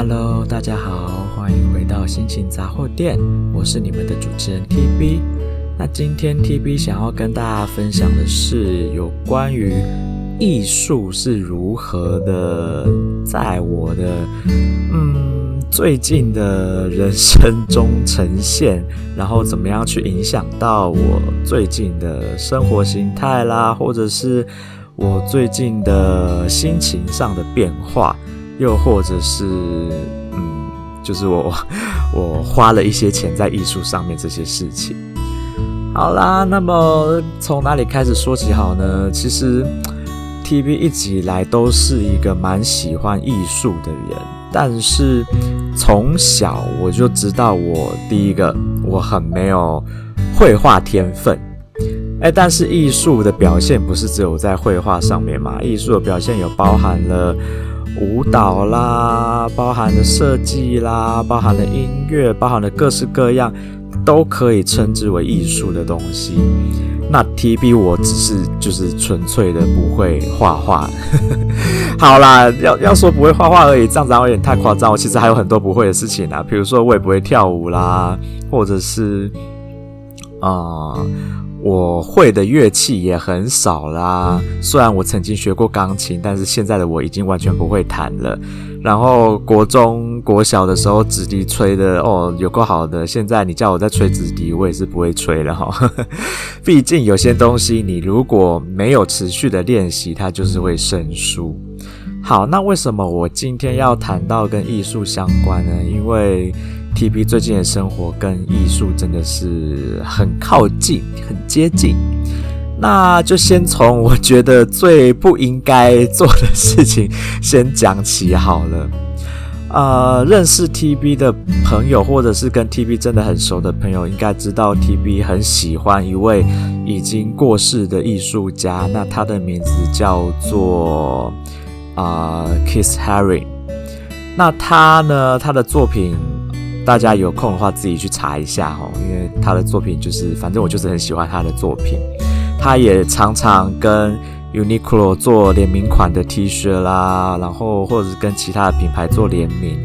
Hello，大家好，欢迎回到心情杂货店，我是你们的主持人 TB。那今天 TB 想要跟大家分享的是有关于艺术是如何的在我的嗯最近的人生中呈现，然后怎么样去影响到我最近的生活形态啦，或者是我最近的心情上的变化。又或者是，嗯，就是我我花了一些钱在艺术上面这些事情。好啦，那么从哪里开始说起好呢？其实，TV 一直以来都是一个蛮喜欢艺术的人，但是从小我就知道，我第一个我很没有绘画天分。哎，但是艺术的表现不是只有在绘画上面嘛？艺术的表现有包含了。舞蹈啦，包含的设计啦，包含的音乐，包含的各式各样，都可以称之为艺术的东西。那 TB 我只是就是纯粹的不会画画。好啦，要要说不会画画而已，这样子有点太夸张。我其实还有很多不会的事情啊，比如说我也不会跳舞啦，或者是啊。我会的乐器也很少啦，虽然我曾经学过钢琴，但是现在的我已经完全不会弹了。然后国中、国小的时候，直笛吹的哦，有够好的。现在你叫我再吹直笛，我也是不会吹了哈。毕竟有些东西，你如果没有持续的练习，它就是会生疏。好，那为什么我今天要谈到跟艺术相关呢？因为 TB 最近的生活跟艺术真的是很靠近、很接近。那就先从我觉得最不应该做的事情先讲起好了。呃，认识 TB 的朋友，或者是跟 TB 真的很熟的朋友，应该知道 TB 很喜欢一位已经过世的艺术家。那他的名字叫做啊、Kiss Harry。那他呢，他的作品。大家有空的话，自己去查一下哦，因为他的作品就是，反正我就是很喜欢他的作品。他也常常跟 Uniqlo 做联名款的 T 恤啦，然后或者是跟其他的品牌做联名。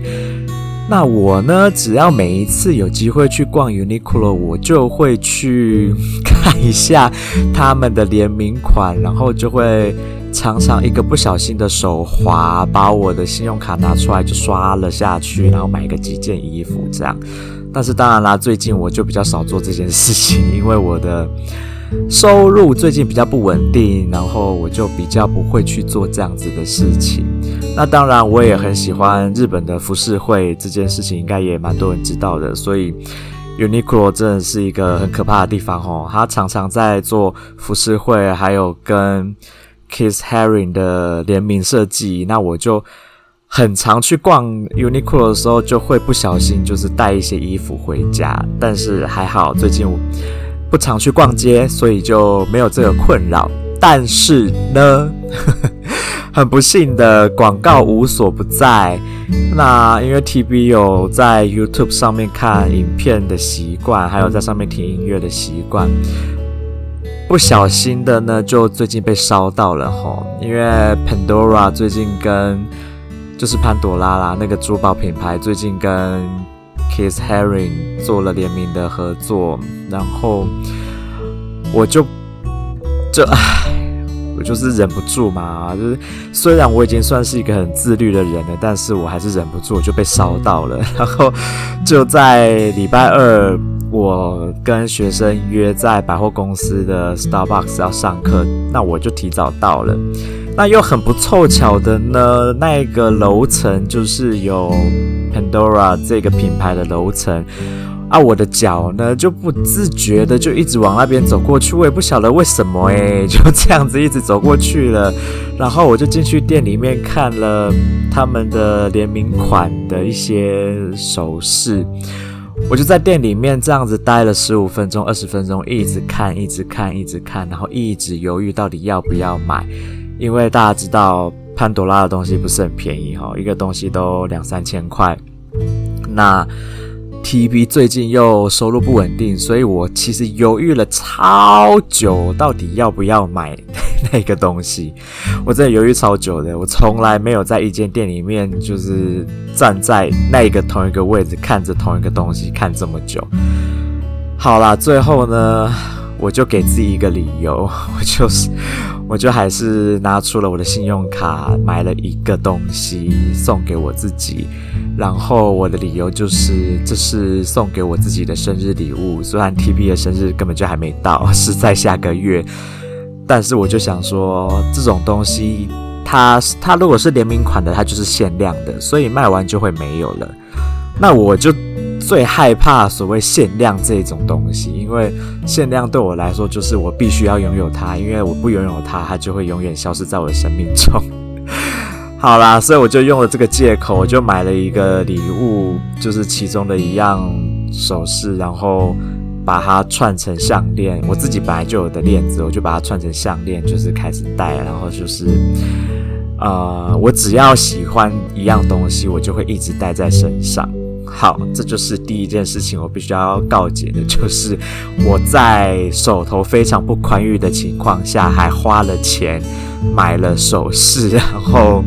那我呢，只要每一次有机会去逛 Uniqlo，我就会去 看一下他们的联名款，然后就会。常常一个不小心的手滑，把我的信用卡拿出来就刷了下去，然后买个几件衣服这样。但是当然啦，最近我就比较少做这件事情，因为我的收入最近比较不稳定，然后我就比较不会去做这样子的事情。那当然，我也很喜欢日本的浮世绘这件事情，应该也蛮多人知道的。所以 Uniqlo 真的是一个很可怕的地方哦，他常常在做浮世绘，还有跟 Keith Haring 的联名设计，那我就很常去逛 Uniqlo 的时候，就会不小心就是带一些衣服回家。但是还好，最近我不常去逛街，所以就没有这个困扰。但是呢，很不幸的广告无所不在。那因为 TB 有在 YouTube 上面看影片的习惯，还有在上面听音乐的习惯。不小心的呢，就最近被烧到了吼，因为 Pandora 最近跟就是潘朵拉啦那个珠宝品牌最近跟 Keith Haring 做了联名的合作，然后我就就唉，我就是忍不住嘛，就是虽然我已经算是一个很自律的人了，但是我还是忍不住就被烧到了，然后就在礼拜二。我跟学生约在百货公司的 Starbucks 要上课，那我就提早到了。那又很不凑巧的呢，那个楼层就是有 Pandora 这个品牌的楼层啊，我的脚呢就不自觉的就一直往那边走过去，我也不晓得为什么诶，就这样子一直走过去了。然后我就进去店里面看了他们的联名款的一些首饰。我就在店里面这样子待了十五分钟、二十分钟，一直看，一直看，一直看，然后一直犹豫到底要不要买，因为大家知道潘朵拉的东西不是很便宜哈，一个东西都两三千块。那 TB 最近又收入不稳定，所以我其实犹豫了超久，到底要不要买 那个东西。我真的犹豫超久的，我从来没有在一间店里面就是站在那个同一个位置看着同一个东西看这么久。好啦，最后呢，我就给自己一个理由，我就是，我就还是拿出了我的信用卡，买了一个东西送给我自己。然后我的理由就是，这是送给我自己的生日礼物。虽然 TB 的生日根本就还没到，是在下个月，但是我就想说，这种东西，它它如果是联名款的，它就是限量的，所以卖完就会没有了。那我就。最害怕所谓限量这种东西，因为限量对我来说就是我必须要拥有它，因为我不拥有它，它就会永远消失在我的生命中。好啦，所以我就用了这个借口，我就买了一个礼物，就是其中的一样首饰，然后把它串成项链。我自己本来就有的链子，我就把它串成项链，就是开始戴，然后就是，呃，我只要喜欢一样东西，我就会一直戴在身上。好，这就是第一件事情，我必须要告解的，就是我在手头非常不宽裕的情况下，还花了钱买了首饰，然后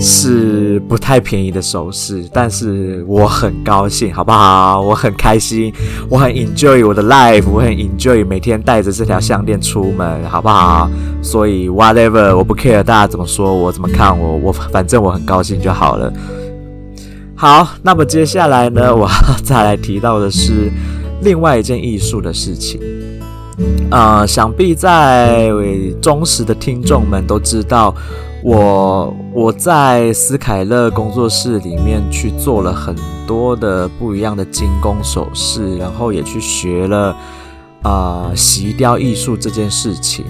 是不太便宜的首饰，但是我很高兴，好不好？我很开心，我很 enjoy 我的 life，我很 enjoy 每天带着这条项链出门，好不好？所以 whatever，我不 care 大家怎么说我，怎么看我，我反正我很高兴就好了。好，那么接下来呢，我要再来提到的是另外一件艺术的事情。呃，想必在忠实的听众们都知道，我我在斯凯勒工作室里面去做了很多的不一样的精工首饰，然后也去学了呃锡雕艺术这件事情。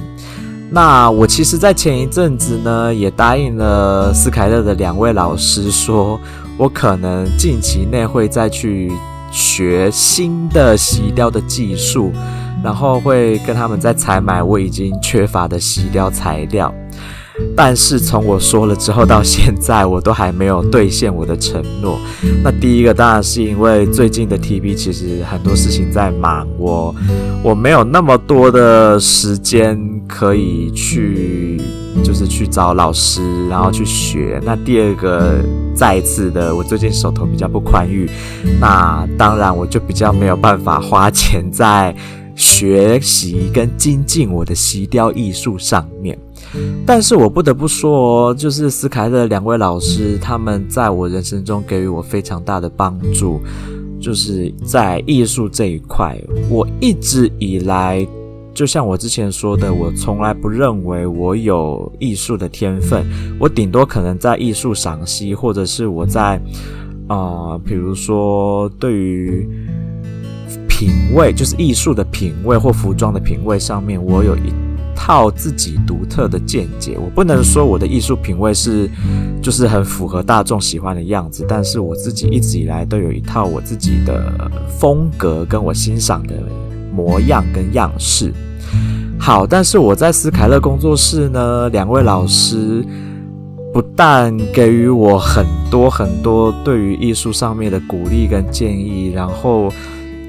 那我其实，在前一阵子呢，也答应了斯凯勒的两位老师说。我可能近期内会再去学新的洗雕的技术，然后会跟他们再采买我已经缺乏的洗雕材料。但是从我说了之后到现在，我都还没有兑现我的承诺。那第一个当然是因为最近的 TB 其实很多事情在忙，我我没有那么多的时间可以去。就是去找老师，然后去学。那第二个，再一次的，我最近手头比较不宽裕，那当然我就比较没有办法花钱在学习跟精进我的锡雕艺术上面。但是我不得不说，就是斯凯勒两位老师，他们在我人生中给予我非常大的帮助，就是在艺术这一块，我一直以来。就像我之前说的，我从来不认为我有艺术的天分，我顶多可能在艺术赏析，或者是我在啊、比如说对于品味，就是艺术的品味或服装的品味上面，我有一套自己独特的见解。我不能说我的艺术品味是就是很符合大众喜欢的样子，但是我自己一直以来都有一套我自己的风格，跟我欣赏的。模样跟样式好，但是我在斯凯勒工作室呢，两位老师不但给予我很多很多对于艺术上面的鼓励跟建议，然后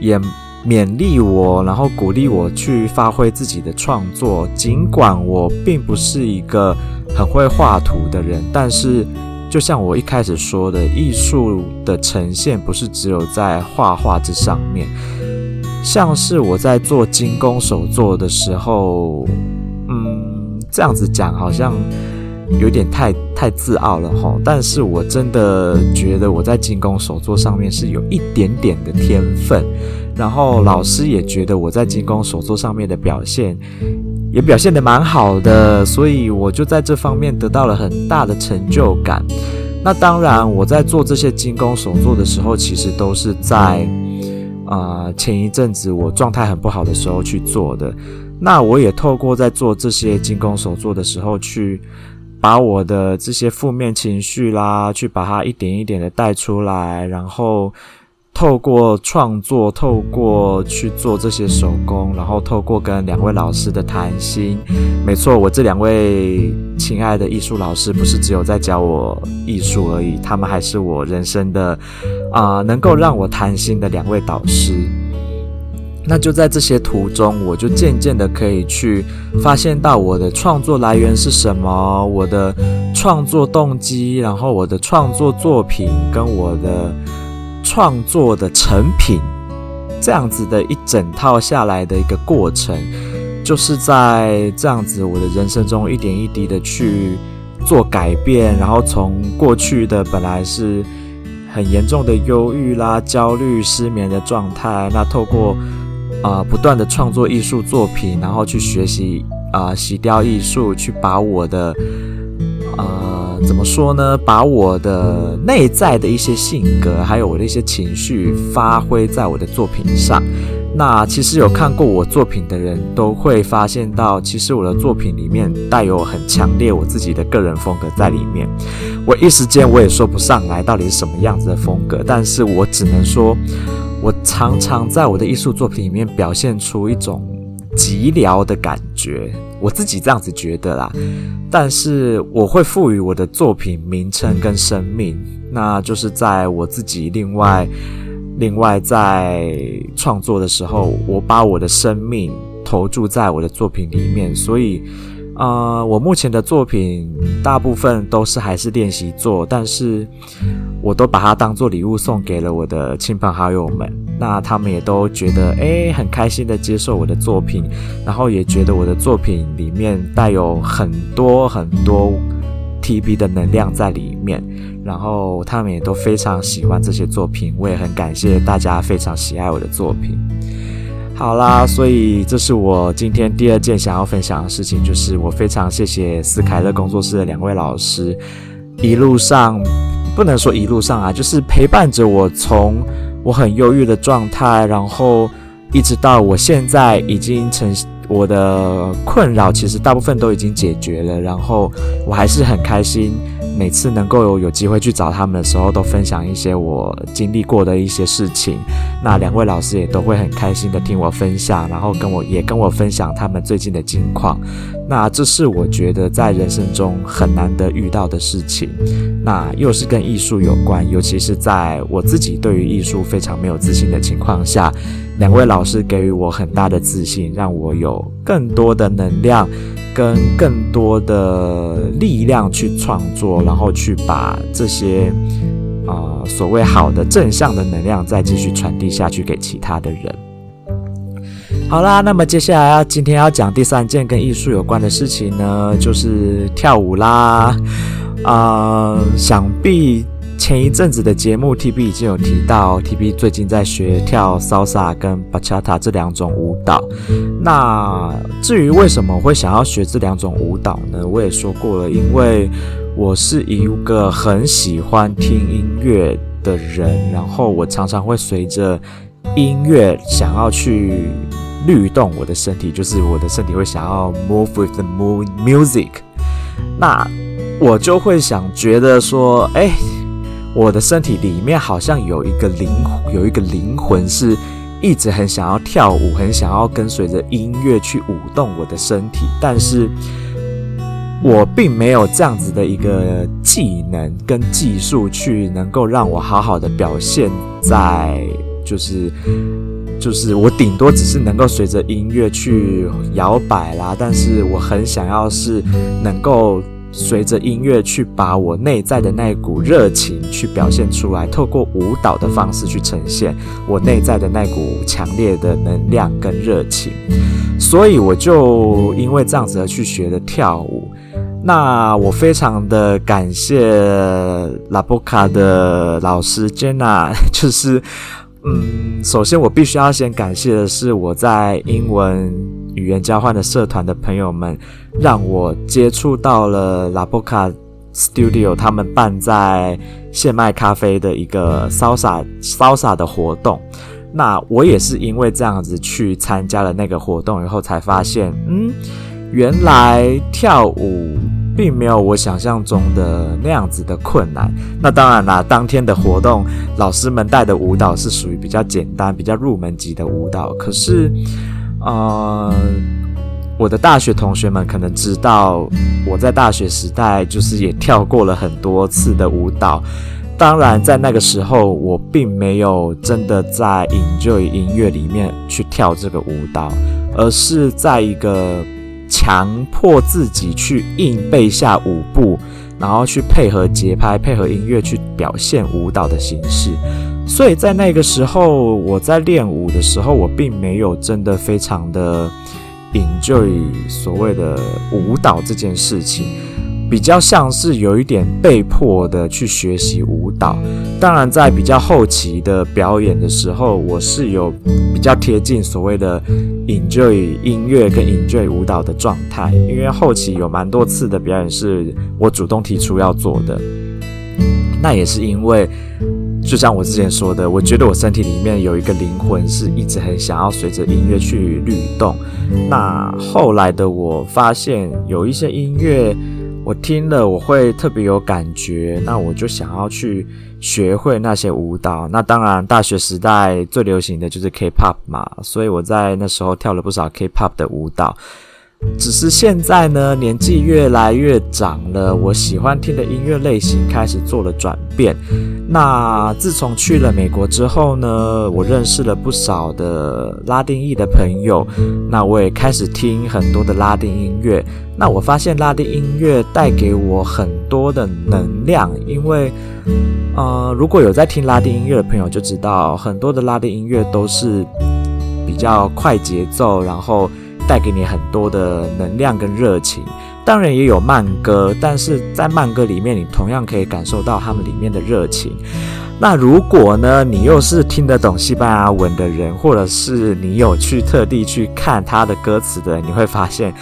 也勉励我，然后鼓励我去发挥自己的创作。尽管我并不是一个很会画图的人，但是就像我一开始说的，艺术的呈现不是只有在画画之上面。像是我在做精工手作的时候，嗯，这样子讲好像有点太太自傲了齁。但是我真的觉得我在精工手作上面是有一点点的天分，然后老师也觉得我在精工手作上面的表现也表现得蛮好的，所以我就在这方面得到了很大的成就感。那当然，我在做这些精工手作的时候，其实都是在。啊、前一阵子我状态很不好的时候去做的，那我也透过在做这些精工手作的时候，去把我的这些负面情绪啦，去把它一点一点的带出来，然后透过创作，透过去做这些手工，然后透过跟两位老师的谈心，没错，我这两位亲爱的艺术老师，不是只有在教我艺术而已，他们还是我人生的啊、能够让我谈心的两位导师。那就在这些途中，我就渐渐的可以去发现到我的创作来源是什么，我的创作动机，然后我的创作作品跟我的。创作的成品，这样子的一整套下来的一个过程，就是在这样子我的人生中一点一滴的去做改变，然后从过去的本来是很严重的忧郁啦、焦虑、失眠的状态，那透过、呃、不断的创作艺术作品，然后去学习啊、呃、洗雕艺术，去把我的。呃怎么说呢？把我的内在的一些性格，还有我的一些情绪，发挥在我的作品上。那其实有看过我作品的人都会发现到，其实我的作品里面带有很强烈我自己的个人风格在里面。我一时间我也说不上来到底是什么样子的风格，但是我只能说，我常常在我的艺术作品里面表现出一种寂寥的感觉。我自己这样子觉得啦，但是我会赋予我的作品名称跟生命，那就是在我自己另外另外在创作的时候，我把我的生命投注在我的作品里面，所以。啊、呃，我目前的作品大部分都是还是练习作，但是我都把它当做礼物送给了我的亲朋好友们。那他们也都觉得诶，很开心的接受我的作品，然后也觉得我的作品里面带有很多很多 TB 的能量在里面，然后他们也都非常喜欢这些作品。我也很感谢大家非常喜爱我的作品。好啦，所以这是我今天第二件想要分享的事情，就是我非常谢谢斯凯勒工作室的两位老师，一路上不能说一路上啊，就是陪伴着我从我很忧郁的状态，然后一直到我现在已经成我的困扰，其实大部分都已经解决了，然后我还是很开心。每次能够有有机会去找他们的时候，都分享一些我经历过的一些事情。那两位老师也都会很开心的听我分享，然后跟我也跟我分享他们最近的近况。那这是我觉得在人生中很难得遇到的事情。那又是跟艺术有关，尤其是在我自己对于艺术非常没有自信的情况下，两位老师给予我很大的自信，让我有更多的能量。跟更多的力量去创作，然后去把这些啊、所谓好的正向的能量再继续传递下去给其他的人。好啦，那么接下来要今天要讲第三件跟艺术有关的事情呢，就是跳舞啦。啊、想必。前一阵子的节目，TB 已经有提到，TB 最近在学跳 Salsa 跟 Bachata 这两种舞蹈。那至于为什么会想要学这两种舞蹈呢？我也说过了，因为我是一个很喜欢听音乐的人，然后我常常会随着音乐想要去律动我的身体，就是我的身体会想要 move with the moon music。那我就会想觉得说，哎。我的身体里面好像有一个灵，有一个灵魂是一直很想要跳舞，很想要跟随着音乐去舞动我的身体，但是我并没有这样子的一个技能跟技术去能够让我好好的表现在，就是就是我顶多只是能够随着音乐去摇摆啦，但是我很想要是能够。随着音乐去把我内在的那股热情去表现出来，透过舞蹈的方式去呈现我内在的那股强烈的能量跟热情，所以我就因为这样子而去学的跳舞。那我非常的感谢拉波卡的老师 Jenna，就是嗯，首先我必须要先感谢的是我在英文。语言交换的社团的朋友们，让我接触到了拉波卡 Studio 他们办在现卖咖啡的一个 Salsa Salsa 的活动。那我也是因为这样子去参加了那个活动以后，才发现，嗯，原来跳舞并没有我想象中的那样子的困难。那当然啦，当天的活动，老师们带的舞蹈是属于比较简单、比较入门级的舞蹈。可是，呃，我的大学同学们可能知道，我在大学时代就是也跳过了很多次的舞蹈。当然，在那个时候，我并没有真的在 enjoy 音乐里面去跳这个舞蹈，而是在一个强迫自己去硬背下舞步，然后去配合节拍、配合音乐去表现舞蹈的形式。所以在那个时候，我在练舞的时候，我并没有真的非常的 enjoy 所谓的舞蹈这件事情。比较像是有一点被迫的去学习舞蹈，当然在比较后期的表演的时候，我是有比较贴近所谓的 enjoy 音乐跟 enjoy 舞蹈的状态，因为后期有蛮多次的表演是我主动提出要做的，那也是因为，就像我之前说的，我觉得我身体里面有一个灵魂是一直很想要随着音乐去律动，那后来的我发现有一些音乐。我听了，我会特别有感觉，那我就想要去学会那些舞蹈。那当然，大学时代最流行的就是 K-pop 嘛，所以我在那时候跳了不少 K-pop 的舞蹈。只是现在呢，年纪越来越长了，我喜欢听的音乐类型开始做了转变。那自从去了美国之后呢，我认识了不少的拉丁裔的朋友，那我也开始听很多的拉丁音乐。那我发现拉丁音乐带给我很多的能量，因为，呃，如果有在听拉丁音乐的朋友就知道，很多的拉丁音乐都是比较快节奏，然后。带给你很多的能量跟热情，当然也有慢歌，但是在慢歌里面，你同样可以感受到他们里面的热情。那如果呢，你又是听得懂西班牙文的人，或者是你有去特地去看他的歌词的人，你会发现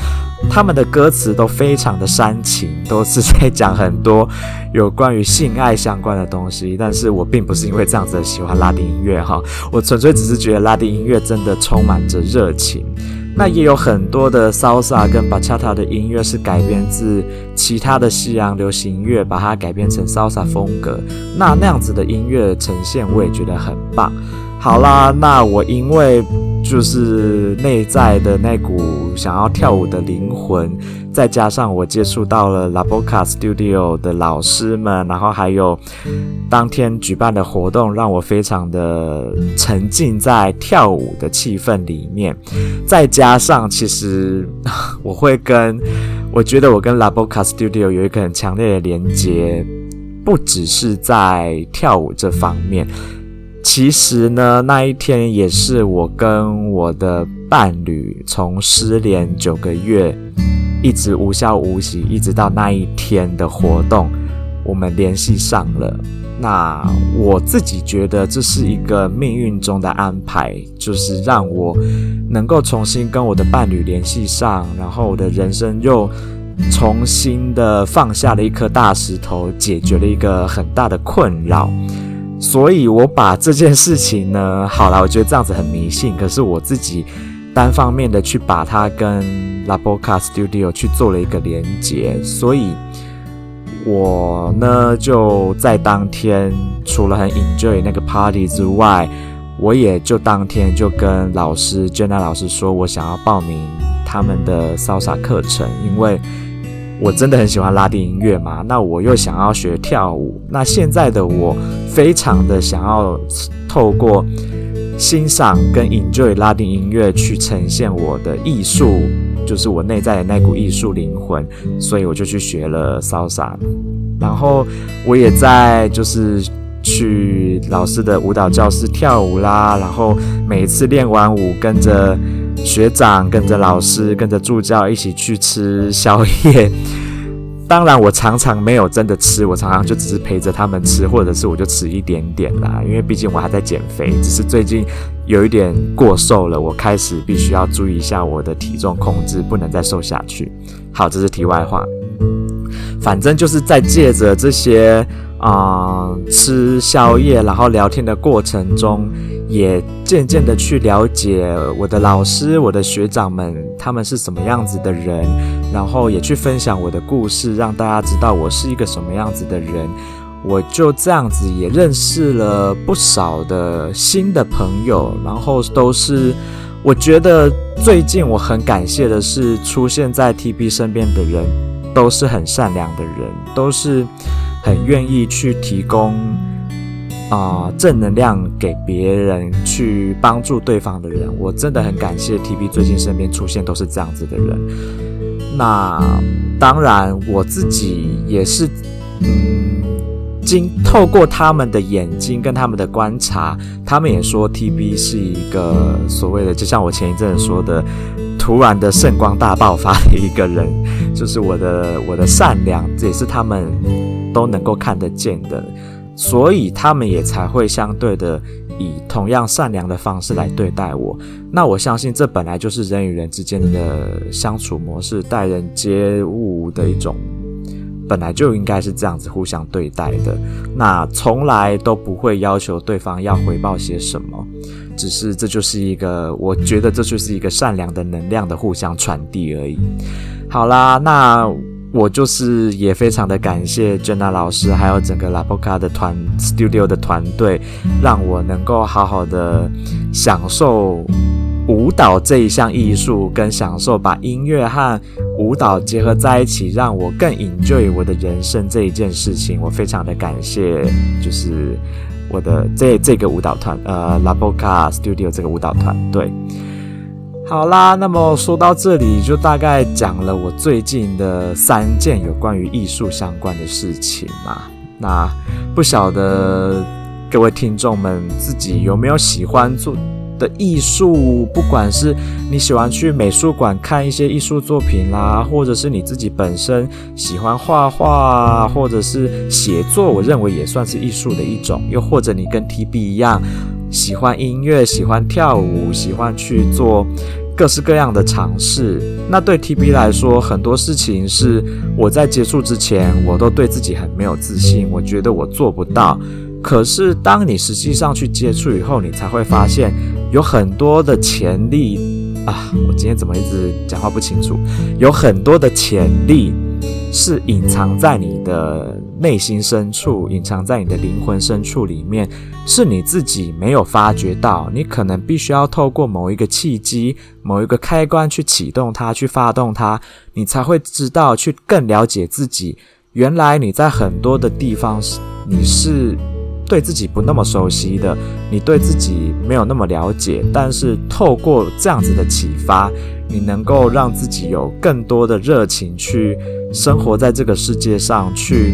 他们的歌词都非常的煽情，都是在讲很多有关于性爱相关的东西。但是我并不是因为这样子的喜欢拉丁音乐哈，我纯粹只是觉得拉丁音乐真的充满着热情。那也有很多的 Salsa 跟 Bachata 的音乐是改编自其他的西洋流行音乐，把它改编成 Salsa 风格。那那样子的音乐呈现，我也觉得很棒。好啦，那我因为就是内在的那股想要跳舞的灵魂，再加上我接触到了 La Boca Studio 的老师们，然后还有当天举办的活动，让我非常的沉浸在跳舞的气氛里面。再加上，其实 我会跟，我觉得我跟 La Boca Studio 有一个很强烈的连接，不只是在跳舞这方面。其实呢，那一天也是我跟我的伴侣从失联九个月，一直无消无息，一直到那一天的活动，我们联系上了。那我自己觉得这是一个命运中的安排，就是让我能够重新跟我的伴侣联系上，然后我的人生又重新的放下了一颗大石头，解决了一个很大的困扰。所以，我把这件事情呢，好了，我觉得这样子很迷信。可是我自己单方面的去把它跟 La Boca Studio 去做了一个连接，所以我呢就在当天除了很 enjoy 那个 party 之外，我也就当天就跟老师 Jenna 老师说，我想要报名他们的 Salsa 课程，因为。我真的很喜欢拉丁音乐嘛，那我又想要学跳舞，那现在的我非常的想要透过欣赏跟 enjoy 拉丁音乐去呈现我的艺术，就是我内在的那股艺术灵魂，所以我就去学了 salsa，然后我也在就是去老师的舞蹈教室跳舞啦，然后每一次练完舞跟着。学长跟着老师，跟着助教一起去吃宵夜。当然，我常常没有真的吃，我常常就只是陪着他们吃，或者是我就吃一点点啦。因为毕竟我还在减肥，只是最近有一点过瘦了，我开始必须要注意一下我的体重控制，不能再瘦下去。好，这是题外话。反正就是在借着这些啊、吃宵夜，然后聊天的过程中。也渐渐的去了解我的老师、我的学长们，他们是什么样子的人，然后也去分享我的故事，让大家知道我是一个什么样子的人。我就这样子也认识了不少的新的朋友，然后都是我觉得最近我很感谢的是，出现在 TB 身边的人都是很善良的人，都是很愿意去提供。啊、正能量给别人，去帮助对方的人，我真的很感谢 TB 最近身边出现都是这样子的人。那当然，我自己也是，嗯，经透过他们的眼睛跟他们的观察，他们也说 TB 是一个所谓的，就像我前一阵说的，突然的圣光大爆发的一个人，就是我的我的善良，这也是他们都能够看得见的。所以他们也才会相对的以同样善良的方式来对待我。那我相信这本来就是人与人之间的相处模式，待人接物的一种，本来就应该是这样子互相对待的。那从来都不会要求对方要回报些什么，只是这就是一个，我觉得这就是一个善良的能量的互相传递而已。好啦，那。我就是也非常的感谢 Jenna 老师，还有整个 Lapoka 的团 Studio 的团队，让我能够好好的享受舞蹈这一项艺术，跟享受把音乐和舞蹈结合在一起，让我更 enjoy 我的人生这一件事情。我非常的感谢，就是我的这这个舞蹈团，呃，Lapoka Studio 这个舞蹈团队。好啦，那么说到这里，就大概讲了我最近的三件有关于艺术相关的事情嘛。那不晓得各位听众们自己有没有喜欢做的艺术？不管是你喜欢去美术馆看一些艺术作品啦，或者是你自己本身喜欢画画，或者是写作，我认为也算是艺术的一种。又或者你跟 TB 一样。喜欢音乐，喜欢跳舞，喜欢去做各式各样的尝试。那对 TB 来说，很多事情是我在接触之前，我都对自己很没有自信，我觉得我做不到。可是当你实际上去接触以后，你才会发现有很多的潜力啊！我今天怎么一直讲话不清楚？有很多的潜力是隐藏在你的。内心深处，隐藏在你的灵魂深处里面，是你自己没有发觉到。你可能必须要透过某一个契机、某一个开关去启动它，去发动它，你才会知道，去更了解自己。原来你在很多的地方，你是对自己不那么熟悉的，你对自己没有那么了解。但是透过这样子的启发，你能够让自己有更多的热情去生活在这个世界上，去。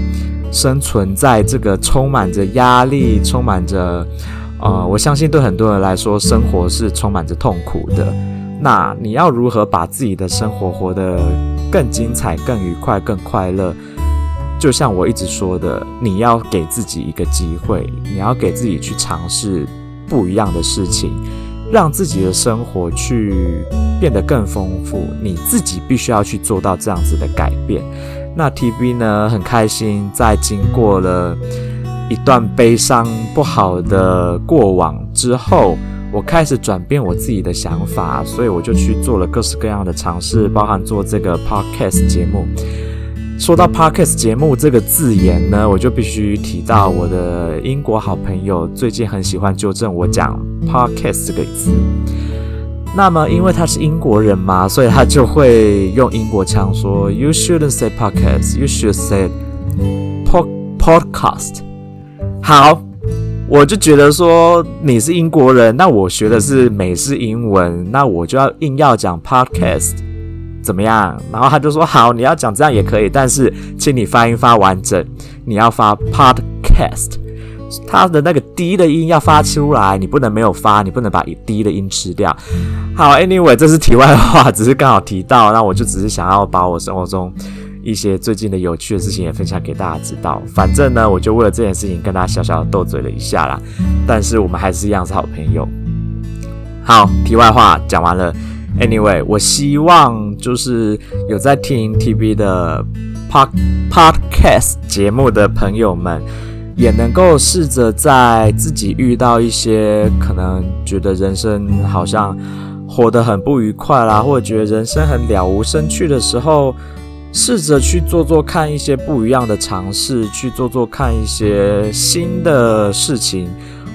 生存在这个充满着压力、充满着……呃，我相信对很多人来说，生活是充满着痛苦的。那你要如何把自己的生活活得更精彩、更愉快、更快乐？就像我一直说的，你要给自己一个机会，你要给自己去尝试不一样的事情，让自己的生活去变得更丰富。你自己必须要去做到这样子的改变。那 TB 呢，很开心，在经过了一段悲伤不好的过往之后，我开始转变我自己的想法，所以我就去做了各式各样的尝试，包含做这个 podcast 节目。说到 podcast 节目这个字眼呢，我就必须提到我的英国好朋友，最近很喜欢纠正我讲 podcast 这个字。那么，因为他是英国人嘛，所以他就会用英国腔说：“You shouldn't say podcast, you should say pod podcast。”好，我就觉得说你是英国人，那我学的是美式英文，那我就要硬要讲 podcast，怎么样？然后他就说：“好，你要讲这样也可以，但是请你发音发完整，你要发 podcast。”它的那个低的音要发出来，你不能没有发，你不能把低的音吃掉。好，Anyway，这是题外话，只是刚好提到，那我就只是想要把我生活中一些最近的有趣的事情也分享给大家知道。反正呢，我就为了这件事情跟大家小小的斗嘴了一下啦。但是我们还是一样是好朋友。好，题外话讲完了。Anyway，我希望就是有在听 TB 的 Pod Podcast 节目的朋友们。也能够试着在自己遇到一些可能觉得人生好像活得很不愉快啦，或者觉得人生很了无生趣的时候，试着去做做看一些不一样的尝试，去做做看一些新的事情。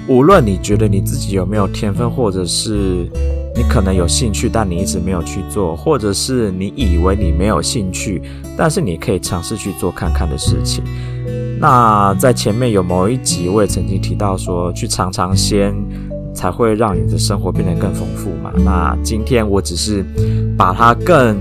无论你觉得你自己有没有天分，或者是你可能有兴趣，但你一直没有去做，或者是你以为你没有兴趣，但是你可以尝试去做看看的事情。那在前面有某一集，我也曾经提到说，去尝尝鲜才会让你的生活变得更丰富嘛。那今天我只是把它更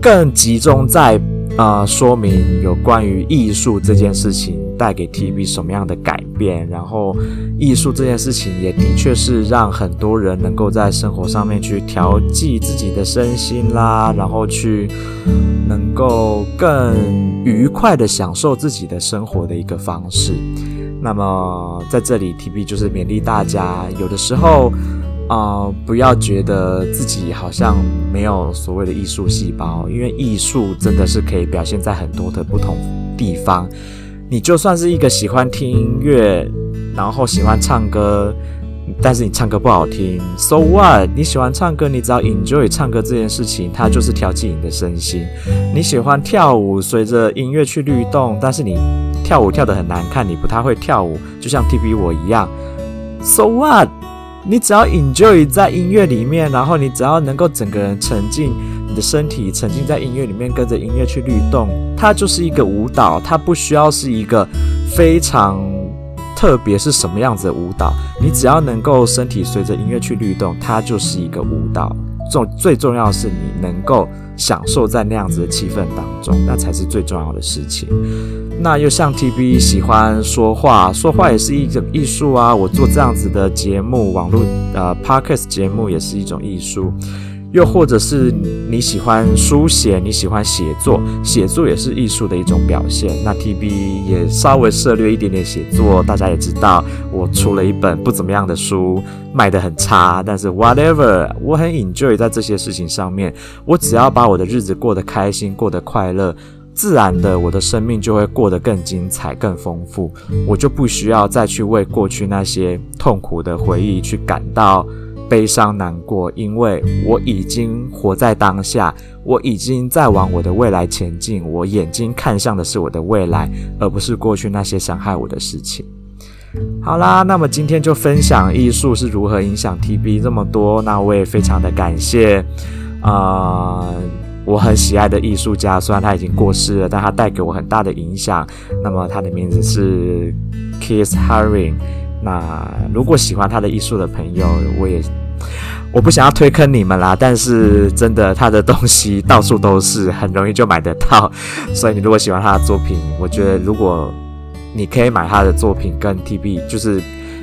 更集中在啊、说明有关于艺术这件事情。带给 TB 什么样的改变？然后，艺术这件事情也的确是让很多人能够在生活上面去调剂自己的身心啦，然后去能够更愉快的享受自己的生活的一个方式。那么，在这里 TB 就是勉励大家，有的时候啊、不要觉得自己好像没有所谓的艺术细胞，因为艺术真的是可以表现在很多的不同地方。你就算是一个喜欢听音乐，然后喜欢唱歌，但是你唱歌不好听，so what？你喜欢唱歌，你只要 enjoy 唱歌这件事情，它就是调剂你的身心。你喜欢跳舞，随着音乐去律动，但是你跳舞跳得很难看，你不太会跳舞，就像 TB 我一样，so what？你只要 enjoy 在音乐里面，然后你只要能够整个人沉浸。你的身体沉浸在音乐里面，跟着音乐去律动，它就是一个舞蹈，它不需要是一个非常特别是什么样子的舞蹈，你只要能够身体随着音乐去律动，它就是一个舞蹈。重最重要的是你能够享受在那样子的气氛当中，那才是最重要的事情。那又像 TB 喜欢说话，说话也是一种艺术啊。我做这样子的节目，网络呃 Podcast 节目也是一种艺术。又或者是你喜欢书写，你喜欢写作，写作也是艺术的一种表现。那 TB 也稍微涉猎一点点写作，大家也知道，我出了一本不怎么样的书，卖得很差，但是 whatever，我很 enjoy 在这些事情上面。我只要把我的日子过得开心，过得快乐，自然的我的生命就会过得更精彩、更丰富。我就不需要再去为过去那些痛苦的回忆去感到。悲伤难过，因为我已经活在当下，我已经在往我的未来前进。我眼睛看向的是我的未来，而不是过去那些伤害我的事情。好啦，那么今天就分享艺术是如何影响 TB 这么多。那我也非常的感谢，啊、我很喜爱的艺术家，虽然他已经过世了，但他带给我很大的影响。那么他的名字是 Keith Haring。那如果喜欢他的艺术的朋友，我也。我不想要推坑你们啦，但是真的，他的东西到处都是，很容易就买得到。所以你如果喜欢他的作品，我觉得如果你可以买他的作品，跟 TB 就是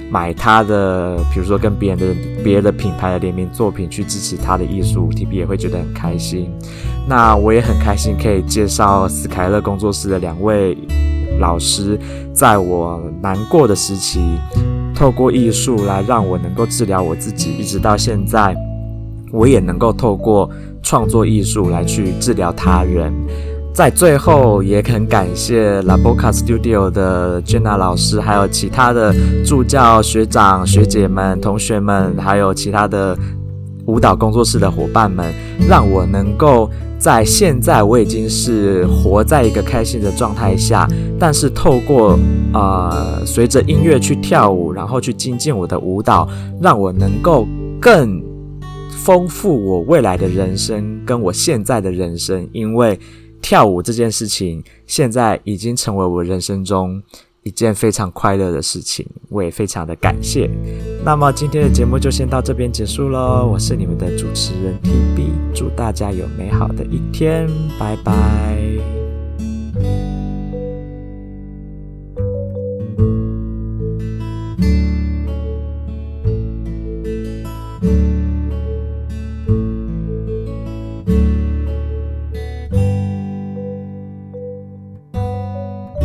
买他的，比如说跟别人的别的品牌的联名作品去支持他的艺术，TB 也会觉得很开心。那我也很开心可以介绍斯凯勒工作室的两位老师，在我难过的时期。透过艺术来让我能够治疗我自己，一直到现在，我也能够透过创作艺术来去治疗他人。在最后，也很感谢 La Boca Studio 的 Jenna 老师，还有其他的助教学长学姐们、同学们，还有其他的舞蹈工作室的伙伴们，让我能够。在现在，我已经是活在一个开心的状态下，但是透过呃，随着音乐去跳舞，然后去精进我的舞蹈，让我能够更丰富我未来的人生跟我现在的人生，因为跳舞这件事情现在已经成为我人生中。一件非常快乐的事情，我也非常的感谢。那么今天的节目就先到这边结束喽，我是你们的主持人 TB，祝大家有美好的一天，拜拜。